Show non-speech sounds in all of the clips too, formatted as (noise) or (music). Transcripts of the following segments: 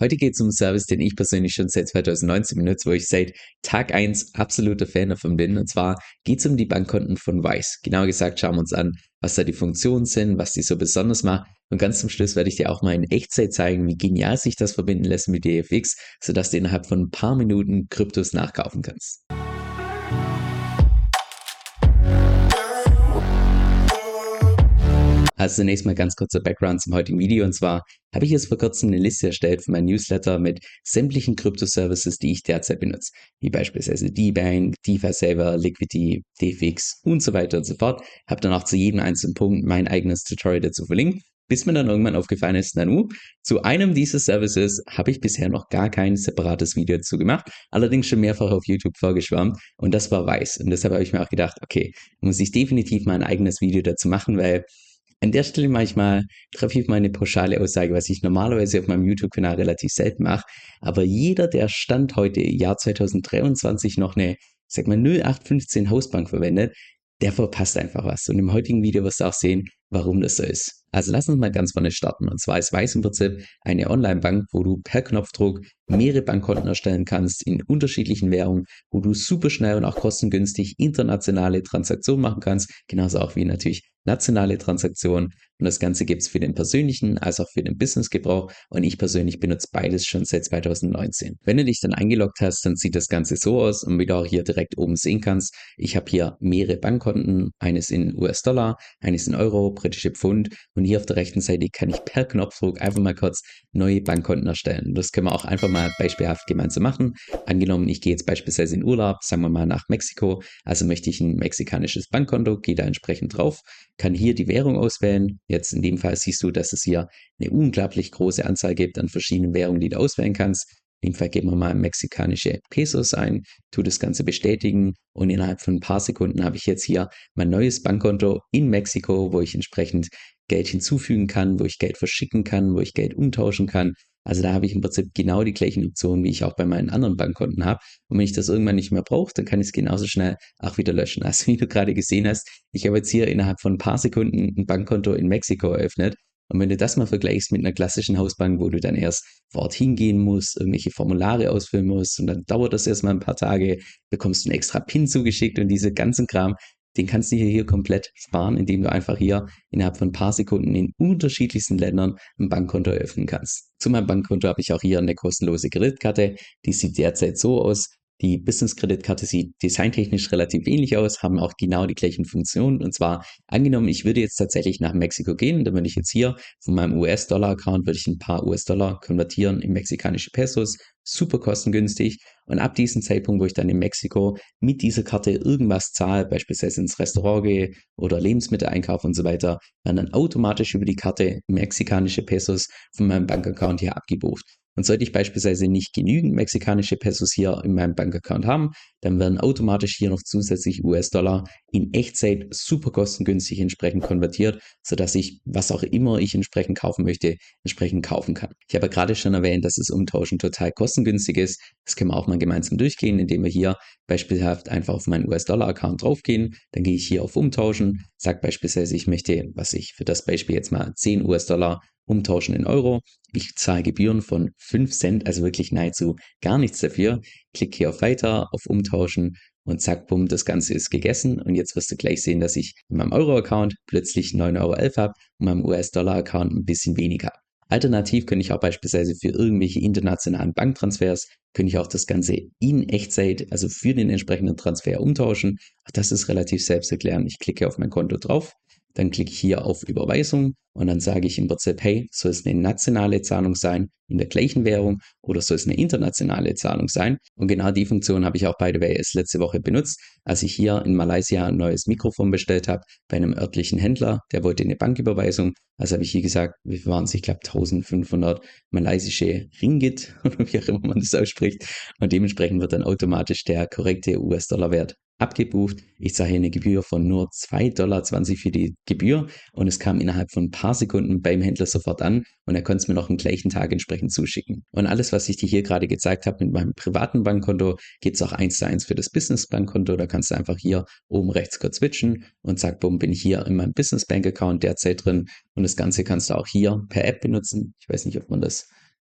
Heute geht es um einen Service, den ich persönlich schon seit 2019 benutze, wo ich seit Tag 1 absoluter Fan davon bin. Und zwar geht es um die Bankkonten von Wise. Genauer gesagt schauen wir uns an, was da die Funktionen sind, was die so besonders macht. Und ganz zum Schluss werde ich dir auch mal in Echtzeit zeigen, wie genial sich das verbinden lässt mit DFX, sodass du innerhalb von ein paar Minuten Kryptos nachkaufen kannst. Also zunächst mal ganz kurzer Background zum heutigen Video. Und zwar habe ich jetzt vor kurzem eine Liste erstellt für mein Newsletter mit sämtlichen Krypto-Services, die ich derzeit benutze. Wie beispielsweise D-Bank, DeFi Saver, Liquidity, DFX und so weiter und so fort. Habe dann auch zu jedem einzelnen Punkt mein eigenes Tutorial dazu verlinkt. Bis mir dann irgendwann aufgefallen ist, Nanu, zu einem dieser Services habe ich bisher noch gar kein separates Video dazu gemacht, allerdings schon mehrfach auf YouTube vorgeschwärmt und das war Weiß. Und deshalb habe ich mir auch gedacht, okay, muss ich definitiv mal ein eigenes Video dazu machen, weil an der Stelle manchmal treffe ich meine pauschale Aussage, was ich normalerweise auf meinem YouTube-Kanal relativ selten mache. Aber jeder, der Stand heute, Jahr 2023, noch eine, sag mal, 0815 Hausbank verwendet, der verpasst einfach was. Und im heutigen Video wirst du auch sehen, warum das so ist. Also lass uns mal ganz vorne starten. Und zwar ist Weiß im Prinzip eine Online-Bank, wo du per Knopfdruck mehrere Bankkonten erstellen kannst in unterschiedlichen Währungen, wo du super schnell und auch kostengünstig internationale Transaktionen machen kannst, genauso auch wie natürlich nationale Transaktionen. Und das Ganze gibt es für den persönlichen als auch für den Business-Gebrauch. Und ich persönlich benutze beides schon seit 2019. Wenn du dich dann eingeloggt hast, dann sieht das Ganze so aus. Und wie du auch hier direkt oben sehen kannst, ich habe hier mehrere Bankkonten. Eines in US-Dollar, eines in Euro, britische Pfund. Und hier auf der rechten Seite kann ich per Knopfdruck einfach mal kurz neue Bankkonten erstellen. Das können wir auch einfach mal beispielhaft gemeinsam machen. Angenommen, ich gehe jetzt beispielsweise in Urlaub, sagen wir mal nach Mexiko. Also möchte ich ein mexikanisches Bankkonto, gehe da entsprechend drauf kann hier die Währung auswählen. Jetzt in dem Fall siehst du, dass es hier eine unglaublich große Anzahl gibt an verschiedenen Währungen, die du auswählen kannst. In dem Fall geben wir mal mexikanische Pesos ein, tu das Ganze bestätigen und innerhalb von ein paar Sekunden habe ich jetzt hier mein neues Bankkonto in Mexiko, wo ich entsprechend Geld hinzufügen kann, wo ich Geld verschicken kann, wo ich Geld umtauschen kann, also da habe ich im Prinzip genau die gleichen Optionen, wie ich auch bei meinen anderen Bankkonten habe. Und wenn ich das irgendwann nicht mehr brauche, dann kann ich es genauso schnell auch wieder löschen. (laughs) Also wie du gerade gesehen hast, ich habe jetzt hier innerhalb von ein paar Sekunden ein Bankkonto in Mexiko eröffnet. Und wenn du das mal vergleichst mit einer klassischen Hausbank, wo du dann erst vor Ort hingehen musst, irgendwelche Formulare ausfüllen musst und dann dauert das erstmal ein paar Tage, bekommst du einen extra PIN zugeschickt und diese ganzen Kram, den kannst du hier, hier komplett sparen, indem du einfach hier innerhalb von ein paar Sekunden in unterschiedlichsten Ländern ein Bankkonto eröffnen kannst. Zu meinem Bankkonto habe ich auch hier eine kostenlose Kreditkarte. Die sieht derzeit so aus. Die Business-Kreditkarte sieht designtechnisch relativ ähnlich aus, haben auch genau die gleichen Funktionen. Und zwar angenommen, ich würde jetzt tatsächlich nach Mexiko gehen, dann würde ich jetzt hier von meinem US-Dollar-Account würde ich ein paar US-Dollar konvertieren in mexikanische Pesos, super kostengünstig. Und ab diesem Zeitpunkt, wo ich dann in Mexiko mit dieser Karte irgendwas zahle, beispielsweise ins Restaurant gehe oder Lebensmittel einkaufe und so weiter, werden dann automatisch über die Karte mexikanische Pesos von meinem Bankaccount hier abgebucht. Und sollte ich beispielsweise nicht genügend mexikanische Pesos hier in meinem Bankaccount haben, dann werden automatisch hier noch zusätzlich US-Dollar in Echtzeit super kostengünstig entsprechend konvertiert, sodass ich, was auch immer ich entsprechend kaufen möchte, entsprechend kaufen kann. Ich habe gerade schon erwähnt, dass das Umtauschen total kostengünstig ist. Das können wir auch mal gemeinsam durchgehen, indem wir hier beispielhaft einfach auf meinen US-Dollar-Account draufgehen. Dann gehe ich hier auf Umtauschen, sage beispielsweise, ich möchte, was ich für das Beispiel jetzt mal 10 US-Dollar umtauschen in Euro. Ich zahle Gebühren von 5 Cent, also wirklich nahezu gar nichts dafür. Klicke hier auf Weiter, auf Umtauschen und zack, bumm, das Ganze ist gegessen. Und jetzt wirst du gleich sehen, dass ich in meinem Euro-Account plötzlich 9,11 Euro habe und meinem US-Dollar-Account ein bisschen weniger. Alternativ könnte ich auch beispielsweise für irgendwelche internationalen Banktransfers, könnte ich auch das Ganze in Echtzeit, also für den entsprechenden Transfer umtauschen. Das ist relativ selbsterklärend. Ich klicke auf mein Konto drauf, dann klicke ich hier auf Überweisung und dann sage ich im Prinzip, hey, soll es eine nationale Zahlung sein in der gleichen Währung oder soll es eine internationale Zahlung sein? Und genau die Funktion habe ich auch the way erst letzte Woche benutzt, als ich hier in Malaysia ein neues Mikrofon bestellt habe bei einem örtlichen Händler, der wollte eine Banküberweisung. Also habe ich hier gesagt, wie waren es, ich glaube 1500 malaysische Ringgit (laughs) oder wie auch immer man das ausspricht. Und dementsprechend wird dann automatisch der korrekte US-Dollar-Wert abgebucht. Ich zahle hier eine Gebühr von nur 2,20 Dollar für die Gebühr und es kam innerhalb von ein paar Sekunden beim Händler sofort an und er konnte es mir noch am gleichen Tag entsprechend zuschicken. Und alles, was ich dir hier gerade gezeigt habe mit meinem privaten Bankkonto, geht es auch eins zu eins für das Business-Bankkonto. Da kannst du einfach hier oben rechts kurz switchen und zack, bumm, bin ich hier in meinem Business-Bank-Account derzeit drin und das Ganze kannst du auch hier per App benutzen. Ich weiß nicht, ob man das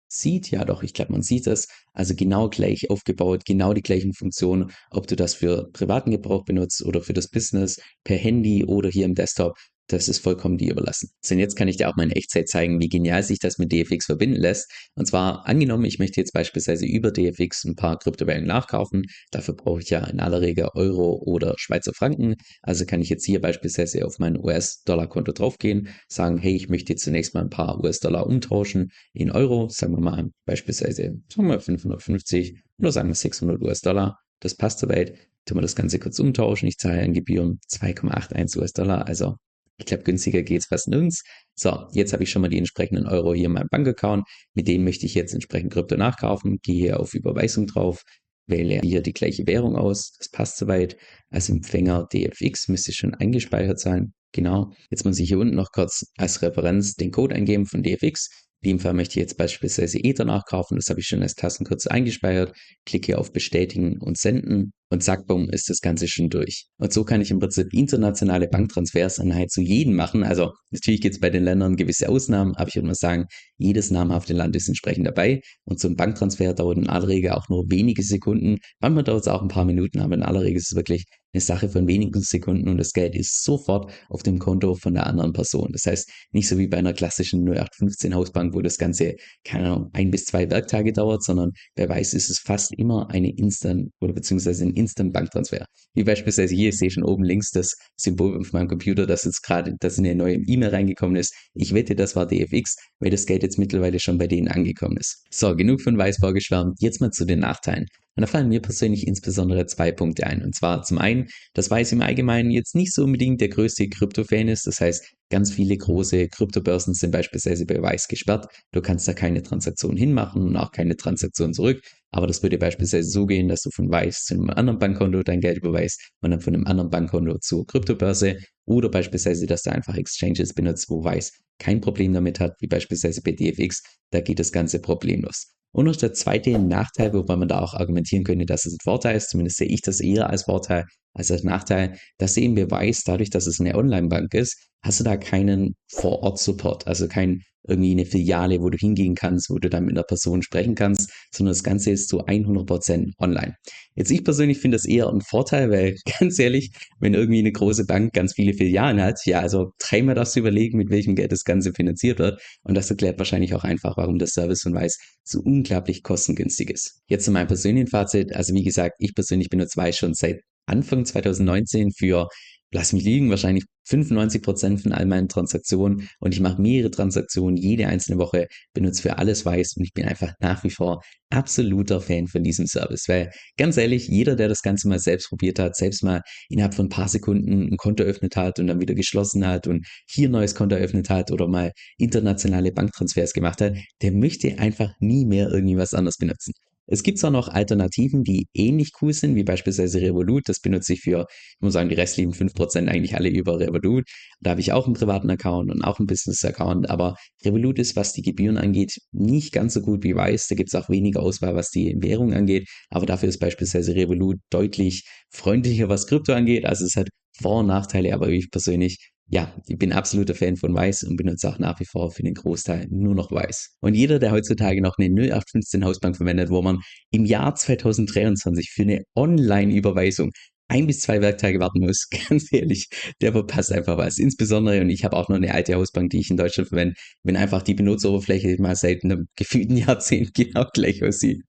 sieht. Ja, doch, ich glaube, man sieht es. Also genau gleich aufgebaut, genau die gleichen Funktionen, ob du das für privaten Gebrauch benutzt oder für das Business, per Handy oder hier im Desktop. Das ist vollkommen dir überlassen. Und jetzt kann ich dir auch mal in Echtzeit zeigen, wie genial sich das mit DFX verbinden lässt. Und zwar angenommen, ich möchte jetzt beispielsweise über DFX ein paar Kryptowährungen nachkaufen. Dafür brauche ich ja in aller Regel Euro oder Schweizer Franken. Also kann ich jetzt hier beispielsweise auf mein US-Dollar-Konto draufgehen, sagen, hey, ich möchte jetzt zunächst mal ein paar US-Dollar umtauschen in Euro. Sagen wir mal beispielsweise, sagen wir 550 oder sagen wir 600 US-Dollar. Das passt soweit. Tun wir das Ganze kurz umtauschen. Ich zahle an Gebühren 2,81 US-Dollar, also ich glaube, günstiger geht es fast nirgends. So, jetzt habe ich schon mal die entsprechenden Euro hier in meinem Bankaccount. Mit denen möchte ich jetzt entsprechend Krypto nachkaufen. Gehe hier auf Überweisung drauf, wähle hier die gleiche Währung aus. Das passt soweit. Als Empfänger DFX müsste schon eingespeichert sein. Genau. Jetzt muss ich hier unten noch kurz als Referenz den Code eingeben von DFX. In dem Fall möchte ich jetzt beispielsweise Ether nachkaufen. Das habe ich schon als Tastenkürzel eingespeichert. Klicke auf Bestätigen und Senden und zack, bumm, ist das Ganze schon durch. Und so kann ich im Prinzip internationale Banktransfers an nahezu jeden machen. Also natürlich gibt es bei den Ländern gewisse Ausnahmen, aber ich würde mal sagen, jedes namhafte Land ist entsprechend dabei. Und so ein Banktransfer dauert in aller Regel auch nur wenige Sekunden. Manchmal dauert es auch ein paar Minuten, aber in aller Regel ist es wirklich eine Sache von wenigen Sekunden und das Geld ist sofort auf dem Konto von der anderen Person. Das heißt, nicht so wie bei einer klassischen 0815 Hausbank, wo das Ganze, keine Ahnung, ein bis zwei Werktage dauert, sondern wer weiß, ist es fast immer eine Instant oder beziehungsweise ein Instant Banktransfer. Wie beispielsweise hier, ich sehe schon oben links das Symbol auf meinem Computer, dass jetzt gerade, dass eine neue E-Mail reingekommen ist. Ich wette, das war DFX, weil das Geld jetzt mittlerweile schon bei denen angekommen ist. So, genug von Weißbau geschwärmt, jetzt mal zu den Nachteilen. Und da fallen mir persönlich insbesondere zwei Punkte ein. Und zwar zum einen, dass Weiß im Allgemeinen jetzt nicht so unbedingt der größte Krypto-Fan ist. Das heißt, ganz viele große Kryptobörsen sind beispielsweise bei Weiß gesperrt. Du kannst da keine Transaktion hinmachen und auch keine Transaktion zurück. Aber das würde beispielsweise so gehen, dass du von Weiß zu einem anderen Bankkonto dein Geld überweist und dann von einem anderen Bankkonto zur Kryptobörse oder beispielsweise, dass du einfach Exchanges benutzt, wo Weiß kein Problem damit hat, wie beispielsweise bei DFX. Da geht das Ganze problemlos. Und noch der zweite Nachteil, wobei man da auch argumentieren könnte, dass es ein Vorteil ist, zumindest sehe ich das eher als Vorteil als als Nachteil, dass eben beweist, dadurch, dass es eine Online-Bank ist, hast du da keinen Vor-Ort-Support, also kein irgendwie eine Filiale, wo du hingehen kannst, wo du dann mit einer Person sprechen kannst, sondern das Ganze ist zu 100% online. Jetzt ich persönlich finde das eher ein Vorteil, weil (laughs) ganz ehrlich, wenn irgendwie eine große Bank ganz viele Filialen hat, ja, also dreimal darfst du überlegen, mit welchem Geld das Ganze finanziert wird und das erklärt wahrscheinlich auch einfach, warum der Service von Weiß so unglaublich kostengünstig ist. Jetzt zu meinem persönlichen Fazit, also wie gesagt, ich persönlich benutze Weiß schon seit Anfang 2019 für, lass mich liegen, wahrscheinlich 95 Prozent von all meinen Transaktionen und ich mache mehrere Transaktionen jede einzelne Woche, benutze für alles Weiß und ich bin einfach nach wie vor absoluter Fan von diesem Service, weil ganz ehrlich, jeder, der das Ganze mal selbst probiert hat, selbst mal innerhalb von ein paar Sekunden ein Konto eröffnet hat und dann wieder geschlossen hat und hier ein neues Konto eröffnet hat oder mal internationale Banktransfers gemacht hat, der möchte einfach nie mehr irgendwie was anderes benutzen. Es gibt zwar noch Alternativen, die ähnlich cool sind, wie beispielsweise Revolut. Das benutze ich für, ich muss sagen, die restlichen 5% eigentlich alle über Revolut. Da habe ich auch einen privaten Account und auch einen Business-Account. Aber Revolut ist, was die Gebühren angeht, nicht ganz so gut wie Weiß. Da gibt es auch weniger Auswahl, was die Währung angeht. Aber dafür ist beispielsweise Revolut deutlich freundlicher, was Krypto angeht. Also es hat Vor- und Nachteile, aber ich persönlich ja, ich bin absoluter Fan von Weiß und benutze auch nach wie vor für den Großteil nur noch Weiß. Und jeder, der heutzutage noch eine 0815 Hausbank verwendet, wo man im Jahr 2023 für eine Online-Überweisung ein bis zwei Werktage warten muss, (laughs) ganz ehrlich, der verpasst einfach was. Insbesondere, und ich habe auch noch eine alte Hausbank, die ich in Deutschland verwende, wenn einfach die Benutzeroberfläche mal seit einem (laughs) gefühlten Jahrzehnt genau gleich aussieht.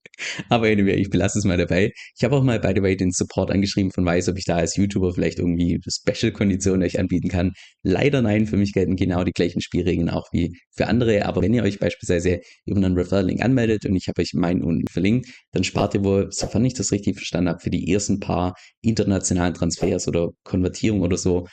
Aber anyway, ich belasse es mal dabei. Ich habe auch mal, by the way, den Support angeschrieben von Weiß, ob ich da als YouTuber vielleicht irgendwie Special-Konditionen euch anbieten kann. Leider nein, für mich gelten genau die gleichen Spielregeln auch wie für andere. Aber wenn ihr euch beispielsweise über einen Referral-Link anmeldet und ich habe euch meinen unten verlinkt, dann spart ihr wohl, sofern ich das richtig verstanden habe, für die ersten paar internationalen Transfers oder Konvertierung oder so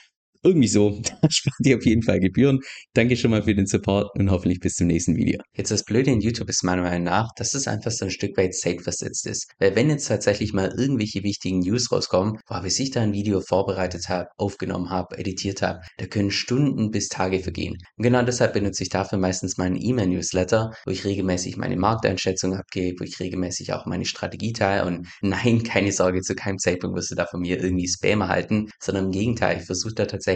irgendwie so, (laughs) da spart ihr auf jeden Fall Gebühren. Danke schon mal für den Support und hoffentlich bis zum nächsten Video. Jetzt das Blöde in YouTube ist meiner Meinung nach, dass es einfach so ein Stück weit safe versetzt ist. Weil wenn jetzt tatsächlich mal irgendwelche wichtigen News rauskommen, wo ich da ein Video vorbereitet habe, aufgenommen habe, editiert habe, da können Stunden bis Tage vergehen. Und genau deshalb benutze ich dafür meistens meinen E-Mail-Newsletter, wo ich regelmäßig meine Markteinschätzung abgebe, wo ich regelmäßig auch meine Strategie teile und nein, keine Sorge, zu keinem Zeitpunkt wirst du da von mir irgendwie Spam erhalten, sondern im Gegenteil, ich versuche da tatsächlich